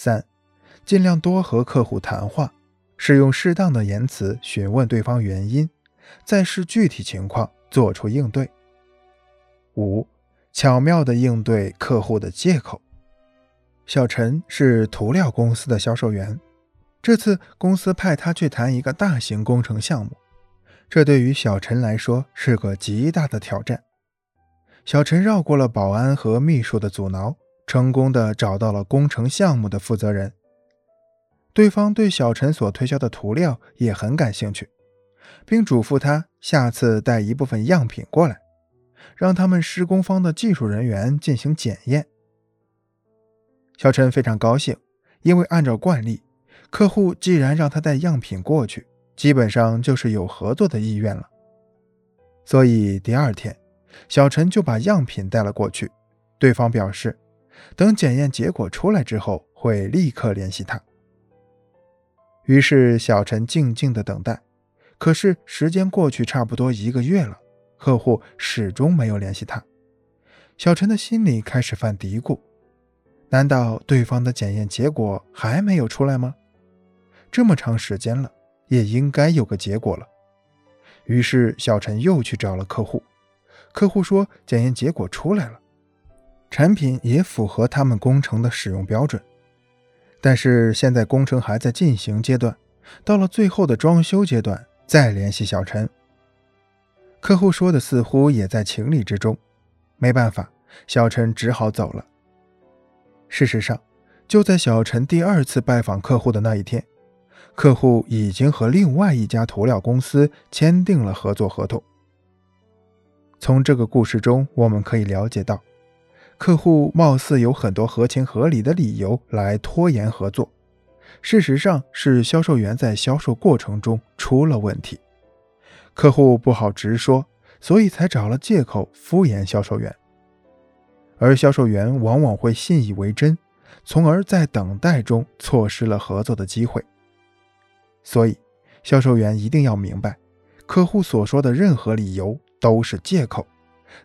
三，尽量多和客户谈话，使用适当的言辞询问对方原因，再视具体情况做出应对。五，巧妙地应对客户的借口。小陈是涂料公司的销售员，这次公司派他去谈一个大型工程项目，这对于小陈来说是个极大的挑战。小陈绕过了保安和秘书的阻挠，成功的找到了工程项目的负责人。对方对小陈所推销的涂料也很感兴趣，并嘱咐他下次带一部分样品过来，让他们施工方的技术人员进行检验。小陈非常高兴，因为按照惯例，客户既然让他带样品过去，基本上就是有合作的意愿了。所以第二天，小陈就把样品带了过去。对方表示，等检验结果出来之后，会立刻联系他。于是小陈静静的等待。可是时间过去差不多一个月了，客户始终没有联系他。小陈的心里开始犯嘀咕。难道对方的检验结果还没有出来吗？这么长时间了，也应该有个结果了。于是小陈又去找了客户，客户说检验结果出来了，产品也符合他们工程的使用标准。但是现在工程还在进行阶段，到了最后的装修阶段再联系小陈。客户说的似乎也在情理之中，没办法，小陈只好走了。事实上，就在小陈第二次拜访客户的那一天，客户已经和另外一家涂料公司签订了合作合同。从这个故事中，我们可以了解到，客户貌似有很多合情合理的理由来拖延合作，事实上是销售员在销售过程中出了问题，客户不好直说，所以才找了借口敷衍销售员。而销售员往往会信以为真，从而在等待中错失了合作的机会。所以，销售员一定要明白，客户所说的任何理由都是借口，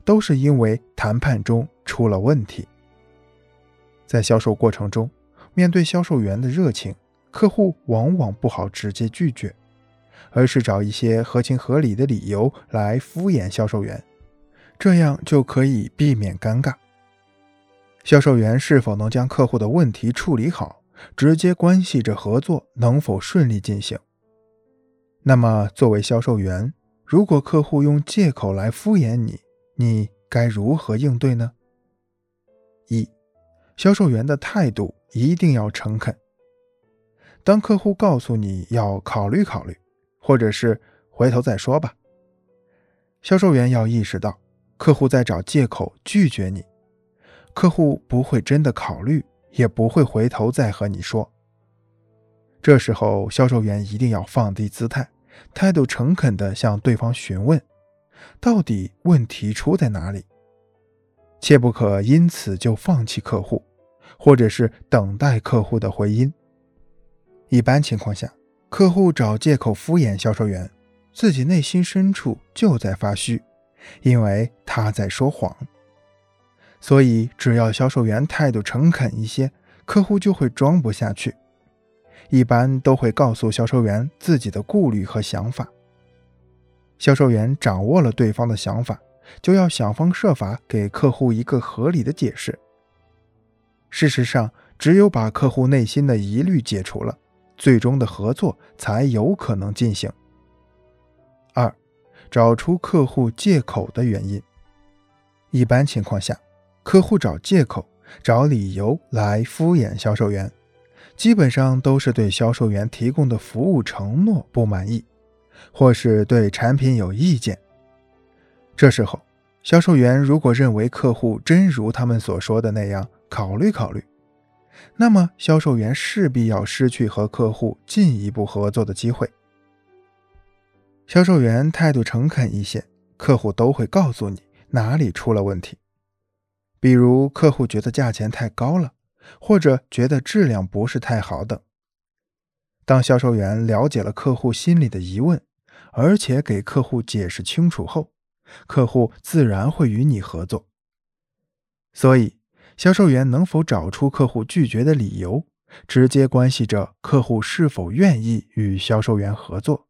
都是因为谈判中出了问题。在销售过程中，面对销售员的热情，客户往往不好直接拒绝，而是找一些合情合理的理由来敷衍销售员，这样就可以避免尴尬。销售员是否能将客户的问题处理好，直接关系着合作能否顺利进行。那么，作为销售员，如果客户用借口来敷衍你，你该如何应对呢？一，销售员的态度一定要诚恳。当客户告诉你要考虑考虑，或者是回头再说吧，销售员要意识到客户在找借口拒绝你。客户不会真的考虑，也不会回头再和你说。这时候，销售员一定要放低姿态，态度诚恳地向对方询问，到底问题出在哪里，切不可因此就放弃客户，或者是等待客户的回音。一般情况下，客户找借口敷衍销售员，自己内心深处就在发虚，因为他在说谎。所以，只要销售员态度诚恳一些，客户就会装不下去，一般都会告诉销售员自己的顾虑和想法。销售员掌握了对方的想法，就要想方设法给客户一个合理的解释。事实上，只有把客户内心的疑虑解除了，最终的合作才有可能进行。二，找出客户借口的原因。一般情况下。客户找借口、找理由来敷衍销售员，基本上都是对销售员提供的服务承诺不满意，或是对产品有意见。这时候，销售员如果认为客户真如他们所说的那样考虑考虑，那么销售员势必要失去和客户进一步合作的机会。销售员态度诚恳一些，客户都会告诉你哪里出了问题。比如客户觉得价钱太高了，或者觉得质量不是太好等。当销售员了解了客户心里的疑问，而且给客户解释清楚后，客户自然会与你合作。所以，销售员能否找出客户拒绝的理由，直接关系着客户是否愿意与销售员合作。